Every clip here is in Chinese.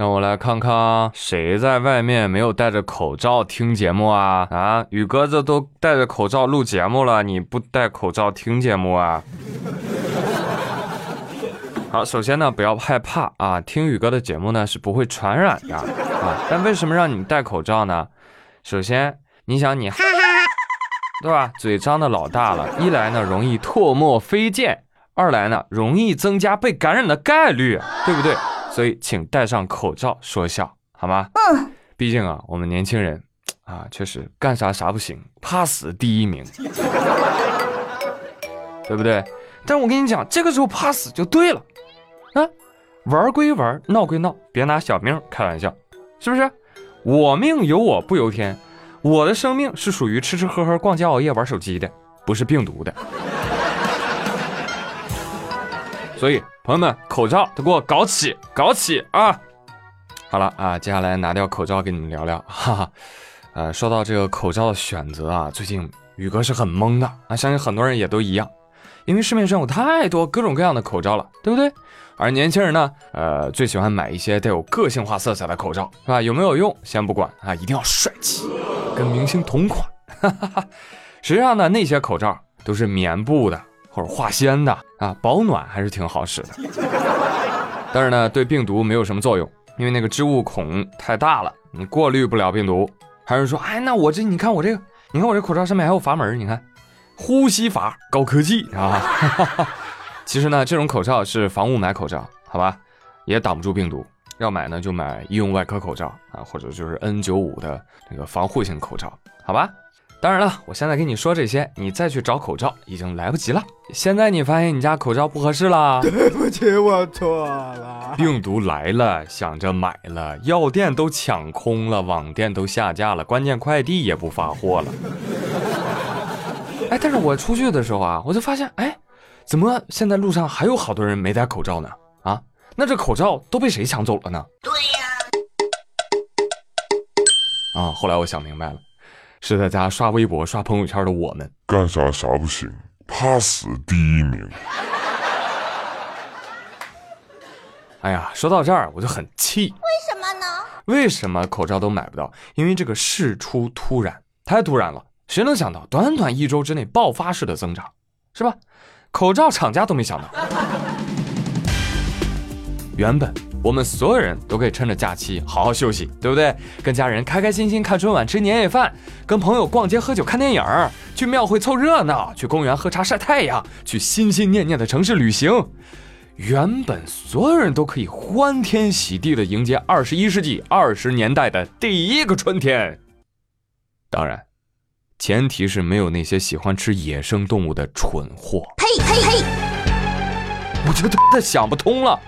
让我来看看谁在外面没有戴着口罩听节目啊？啊，宇哥这都戴着口罩录节目了，你不戴口罩听节目啊？好，首先呢，不要害怕啊，听宇哥的节目呢是不会传染的啊。但为什么让你们戴口罩呢？首先，你想你，对吧？嘴张的老大了，一来呢容易唾沫飞溅，二来呢容易增加被感染的概率，对不对？所以，请戴上口罩说笑，好吗？嗯。毕竟啊，我们年轻人啊，确实干啥啥不行，怕死第一名，对不对？但我跟你讲，这个时候怕死就对了啊！玩归玩，闹归闹，别拿小命开玩笑，是不是？我命由我不由天，我的生命是属于吃吃喝喝、逛街熬夜、玩手机的，不是病毒的。所以。朋友们，口罩都给我搞起，搞起啊！好了啊，接下来拿掉口罩，跟你们聊聊。哈哈，呃，说到这个口罩的选择啊，最近宇哥是很懵的啊，相信很多人也都一样，因为市面上有太多各种各样的口罩了，对不对？而年轻人呢，呃，最喜欢买一些带有个性化色彩的口罩，是吧？有没有用先不管啊，一定要帅气，跟明星同款。哈哈哈，实际上呢，那些口罩都是棉布的。或者化纤的啊，保暖还是挺好使的，但是呢，对病毒没有什么作用，因为那个织物孔太大了，你过滤不了病毒。还是说，哎，那我这你看我这个，你看我这口罩上面还有阀门，你看，呼吸阀，高科技啊。其实呢，这种口罩是防雾霾口罩，好吧，也挡不住病毒。要买呢，就买医用外科口罩啊，或者就是 N95 的那个防护性口罩，好吧。当然了，我现在跟你说这些，你再去找口罩已经来不及了。现在你发现你家口罩不合适了，对不起，我错了。病毒来了，想着买了，药店都抢空了，网店都下架了，关键快递也不发货了。哎，但是我出去的时候啊，我就发现，哎，怎么现在路上还有好多人没戴口罩呢？啊，那这口罩都被谁抢走了呢？对呀。啊，后来我想明白了。是在家刷微博、刷朋友圈的我们，干啥啥不行，怕死第一名。哎呀，说到这儿我就很气。为什么呢？为什么口罩都买不到？因为这个事出突然，太突然了。谁能想到，短短一周之内爆发式的增长，是吧？口罩厂家都没想到。原本。我们所有人都可以趁着假期好好休息，对不对？跟家人开开心心看春晚、吃年夜饭，跟朋友逛街、喝酒、看电影，去庙会凑热闹，去公园喝茶晒太阳，去心心念念的城市旅行。原本所有人都可以欢天喜地的迎接二十一世纪二十年代的第一个春天。当然，前提是没有那些喜欢吃野生动物的蠢货。呸呸呸！我觉得 想不通了。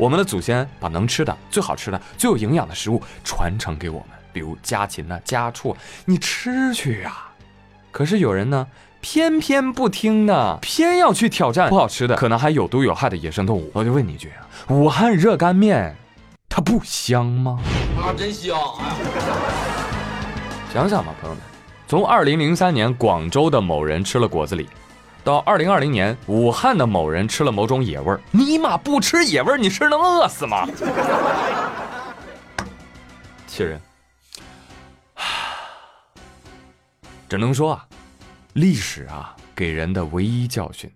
我们的祖先把能吃的、最好吃的、最有营养的食物传承给我们，比如家禽呢、家畜，你吃去呀。可是有人呢，偏偏不听呢，偏要去挑战不好吃的、可能还有毒有害的野生动物。我就问你一句啊，武汉热干面，它不香吗？啊，真香！想想吧，朋友们，从二零零三年广州的某人吃了果子狸。到二零二零年，武汉的某人吃了某种野味儿，尼玛不吃野味儿，你是能饿死吗？气人！只能说啊，历史啊给人的唯一教训，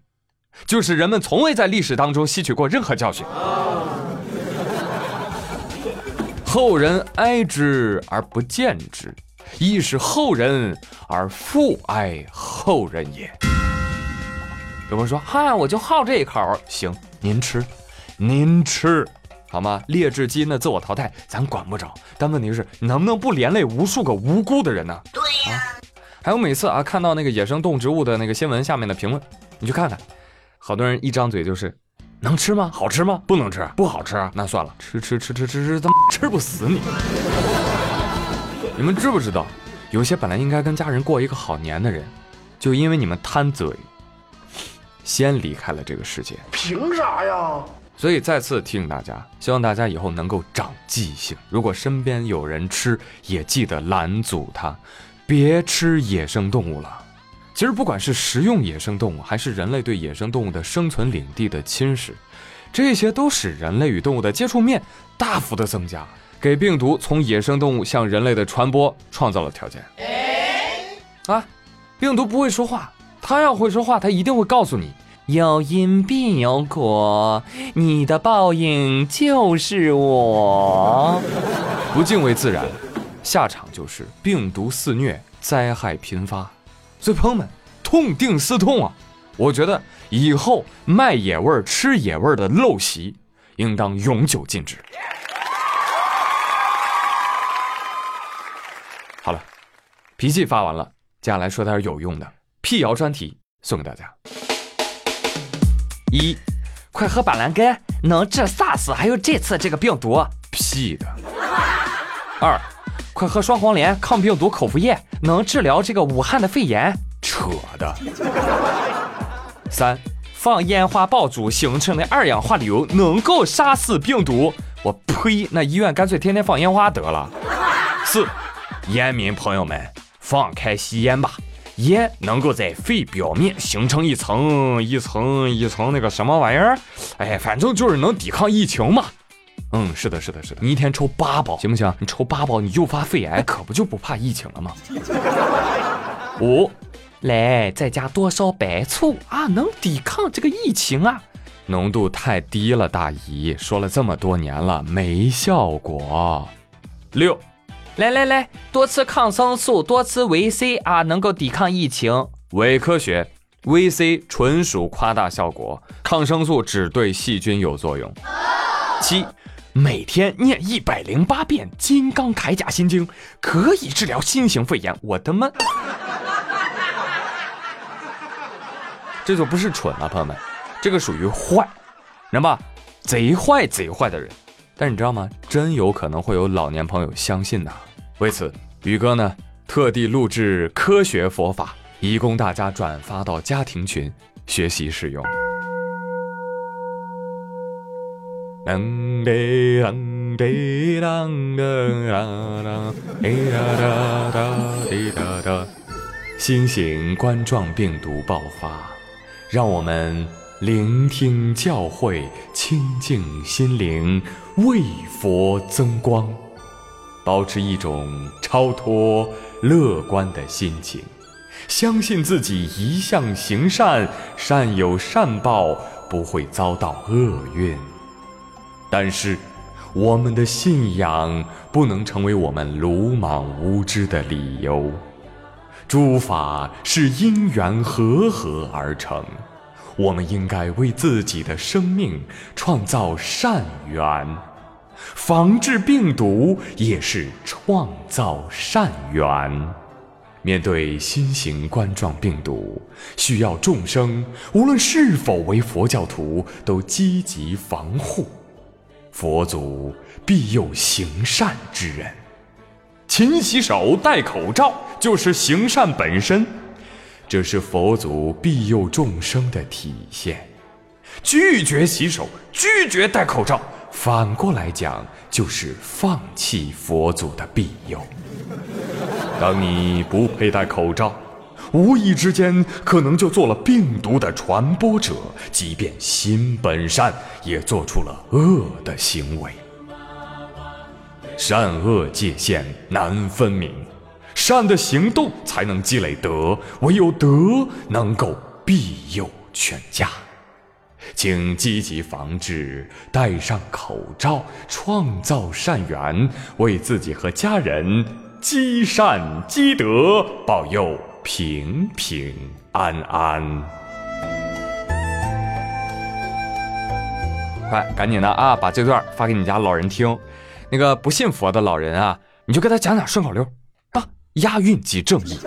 就是人们从未在历史当中吸取过任何教训。后人哀之而不见之，亦是后人而复哀后人也。有人说：“嗨，我就好这一口。”行，您吃，您吃，好吗？劣质基因的自我淘汰，咱管不着。但问题是，能不能不连累无数个无辜的人呢？对呀。还有每次啊，看到那个野生动植物的那个新闻下面的评论，你去看看，好多人一张嘴就是能吃吗？好吃吗？不能吃，不好吃。那算了，吃吃吃吃吃吃，怎么吃不死你？你们知不知道，有些本来应该跟家人过一个好年的人，就因为你们贪嘴。先离开了这个世界。凭啥呀？所以再次提醒大家，希望大家以后能够长记性。如果身边有人吃，也记得拦阻他，别吃野生动物了。其实不管是食用野生动物，还是人类对野生动物的生存领地的侵蚀，这些都使人类与动物的接触面大幅的增加，给病毒从野生动物向人类的传播创造了条件。啊，病毒不会说话，它要会说话，他一定会告诉你。有因必有果，你的报应就是我。不敬畏自然，下场就是病毒肆虐，灾害频发。所以朋友们，痛定思痛啊！我觉得以后卖野味儿、吃野味儿的陋习，应当永久禁止。好了，脾气发完了，接下来说点有用的辟谣专题，送给大家。一，快喝板蓝根，能治 SARS，还有这次这个病毒。屁的。二，快喝双黄连抗病毒口服液，能治疗这个武汉的肺炎。扯的。三，放烟花爆竹形成的二氧化硫能够杀死病毒。我呸，那医院干脆天天放烟花得了。四，烟民朋友们，放开吸烟吧。烟能够在肺表面形成一层一层一层那个什么玩意儿，哎，反正就是能抵抗疫情嘛。嗯，是的，是的，是的，你一天抽八包行不行？你抽八包，你诱发肺癌 可不就不怕疫情了吗？五，来再加多少白醋啊？能抵抗这个疫情啊？浓度太低了，大姨说了这么多年了，没效果。六。来来来，多吃抗生素，多吃维 C 啊，能够抵抗疫情。伪科学，维 C 纯属夸大效果，抗生素只对细菌有作用。七，每天念一百零八遍《金刚铠甲心经》，可以治疗新型肺炎。我的妈！这就不是蠢了，朋友们，这个属于坏，人吧？贼坏贼坏的人。但你知道吗？真有可能会有老年朋友相信呐。为此，宇哥呢特地录制科学佛法，以供大家转发到家庭群学习使用。新型冠状病毒爆发，让我们。聆听教诲，清净心灵，为佛增光，保持一种超脱乐观的心情，相信自己一向行善，善有善报，不会遭到厄运。但是，我们的信仰不能成为我们鲁莽无知的理由。诸法是因缘和合而成。我们应该为自己的生命创造善缘，防治病毒也是创造善缘。面对新型冠状病毒，需要众生无论是否为佛教徒都积极防护。佛祖庇佑行善之人，勤洗手、戴口罩就是行善本身。这是佛祖庇佑众生的体现，拒绝洗手，拒绝戴口罩，反过来讲就是放弃佛祖的庇佑。当你不佩戴口罩，无意之间可能就做了病毒的传播者，即便心本善，也做出了恶的行为。善恶界限难分明。善的行动才能积累德，唯有德能够庇佑全家。请积极防治，戴上口罩，创造善缘，为自己和家人积善积德，保佑平平安安。快，赶紧的啊，把这段发给你家老人听。那个不信佛的老人啊，你就给他讲讲顺口溜。押韵即正义，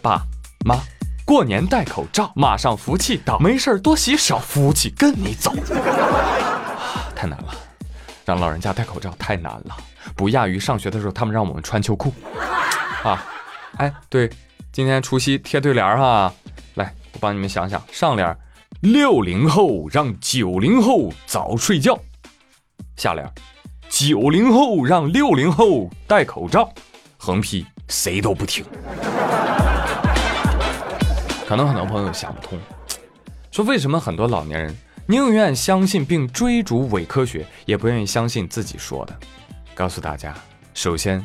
爸妈过年戴口罩，马上福气到，没事多洗手，福气跟你走。太难了，让老人家戴口罩太难了，不亚于上学的时候他们让我们穿秋裤。啊，哎，对，今天除夕贴对联哈，来我帮你们想想，上联六零后让九零后早睡觉，下联九零后让六零后戴口罩，横批谁都不听。可能很多朋友想不通，说为什么很多老年人宁愿相信并追逐伪科学，也不愿意相信自己说的？告诉大家，首先，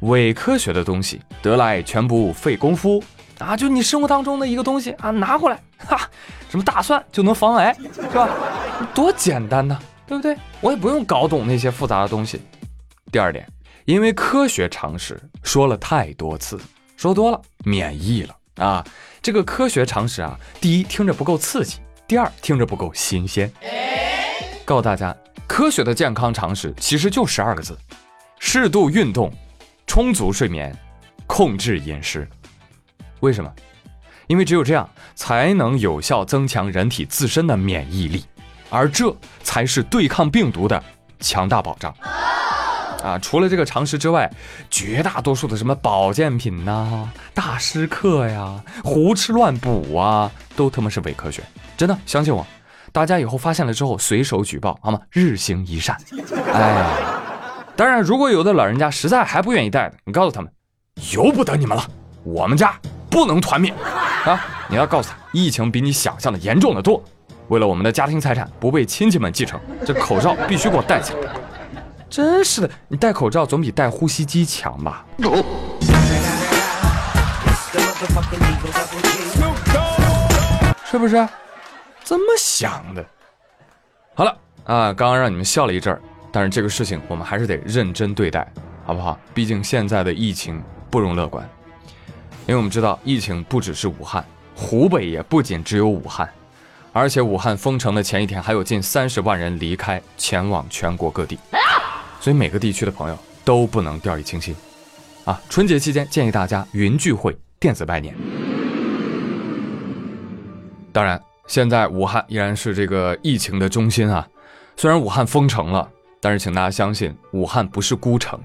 伪科学的东西得来全不费功夫啊！就你生活当中的一个东西啊，拿过来，哈，什么大蒜就能防癌，是吧？多简单呐，对不对？我也不用搞懂那些复杂的东西。第二点，因为科学常识说了太多次，说多了免疫了啊！这个科学常识啊，第一听着不够刺激，第二听着不够新鲜。告诉大家，科学的健康常识其实就十二个字：适度运动，充足睡眠，控制饮食。为什么？因为只有这样才能有效增强人体自身的免疫力，而这才是对抗病毒的强大保障。啊，除了这个常识之外，绝大多数的什么保健品呐、大师课呀、胡吃乱补啊，都他妈是伪科学。真的，相信我，大家以后发现了之后，随手举报好吗？日行一善。哎，当然，如果有的老人家实在还不愿意戴的，你告诉他们，由不得你们了，我们家不能团灭啊！你要告诉他，疫情比你想象的严重的多，为了我们的家庭财产不被亲戚们继承，这口罩必须给我戴起来。真是的，你戴口罩总比戴呼吸机强吧？是不是？怎么想的？好了啊，刚刚让你们笑了一阵儿，但是这个事情我们还是得认真对待，好不好？毕竟现在的疫情不容乐观，因为我们知道疫情不只是武汉，湖北也不仅只有武汉，而且武汉封城的前一天还有近三十万人离开，前往全国各地。所以每个地区的朋友都不能掉以轻心，啊！春节期间建议大家云聚会、电子拜年。当然，现在武汉依然是这个疫情的中心啊。虽然武汉封城了，但是请大家相信，武汉不是孤城，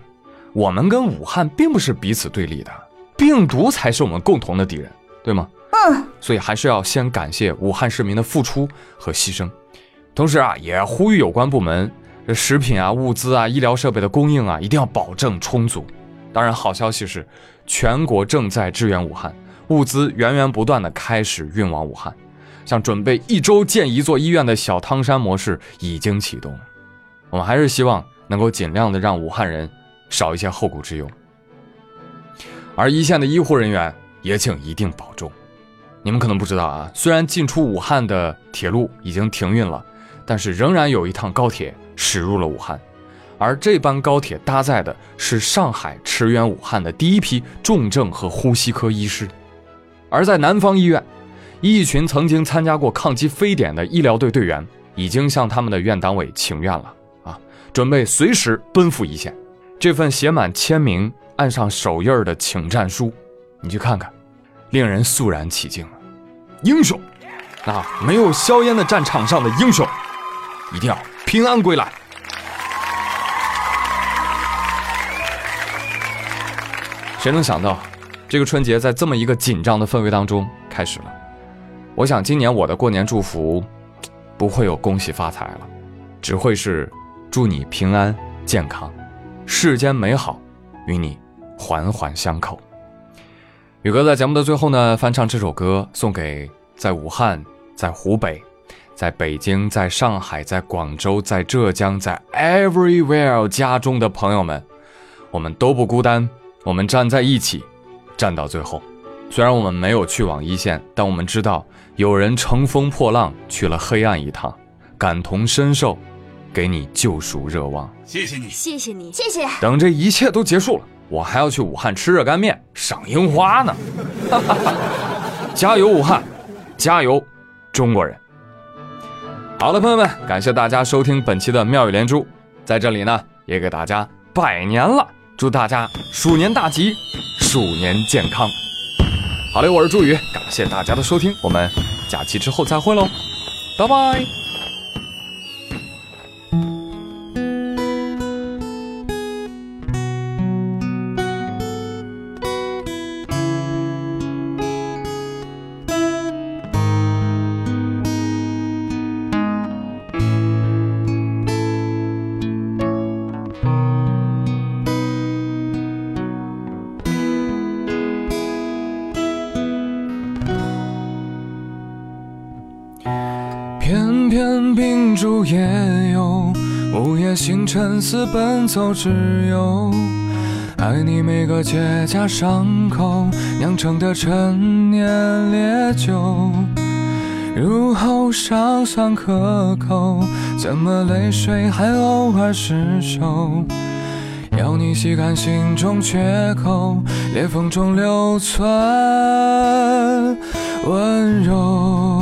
我们跟武汉并不是彼此对立的，病毒才是我们共同的敌人，对吗？嗯。所以还是要先感谢武汉市民的付出和牺牲，同时啊，也呼吁有关部门。这食品啊、物资啊、医疗设备的供应啊，一定要保证充足。当然，好消息是，全国正在支援武汉，物资源源不断的开始运往武汉。像准备一周建一座医院的小汤山模式已经启动。我们还是希望能够尽量的让武汉人少一些后顾之忧。而一线的医护人员也请一定保重。你们可能不知道啊，虽然进出武汉的铁路已经停运了，但是仍然有一趟高铁。驶入了武汉，而这班高铁搭载的是上海驰援武汉的第一批重症和呼吸科医师。而在南方医院，一群曾经参加过抗击非典的医疗队队员已经向他们的院党委请愿了啊，准备随时奔赴一线。这份写满签名、按上手印儿的请战书，你去看看，令人肃然起敬啊！英雄啊，没有硝烟的战场上的英雄，一定要。平安归来。谁能想到，这个春节在这么一个紧张的氛围当中开始了？我想今年我的过年祝福，不会有恭喜发财了，只会是祝你平安健康，世间美好与你环环相扣。宇哥在节目的最后呢，翻唱这首歌送给在武汉、在湖北。在北京，在上海，在广州，在浙江，在 everywhere 家中的朋友们，我们都不孤单，我们站在一起，站到最后。虽然我们没有去往一线，但我们知道有人乘风破浪去了黑暗一趟，感同身受，给你救赎热望。谢谢你，谢谢你，谢谢。等这一切都结束了，我还要去武汉吃热干面、赏樱花呢。加油，武汉！加油，中国人！好了，朋友们，感谢大家收听本期的妙语连珠，在这里呢也给大家拜年了，祝大家鼠年大吉，鼠年健康。好嘞，我是朱宇，感谢大家的收听，我们假期之后再会喽，拜拜。也有，午夜星辰似奔走之友。爱你每个结痂伤口酿成的陈年烈酒，入喉尚算可口，怎么泪水还偶尔失手？要你细看心中缺口，裂缝中留存温柔。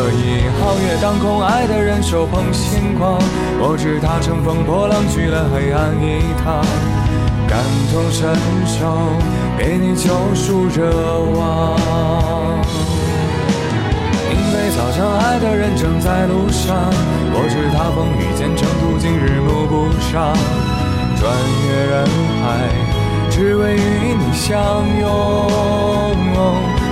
此刻已皓月当空，爱的人手捧星光。我知他乘风破浪，去了黑暗一趟。感同身受，给你救赎热望。莺飞草长，爱的人正在路上。我知他风雨兼程，途经日暮不赏。穿越人海，只为与你相拥。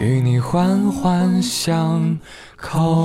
与你环环相。扣。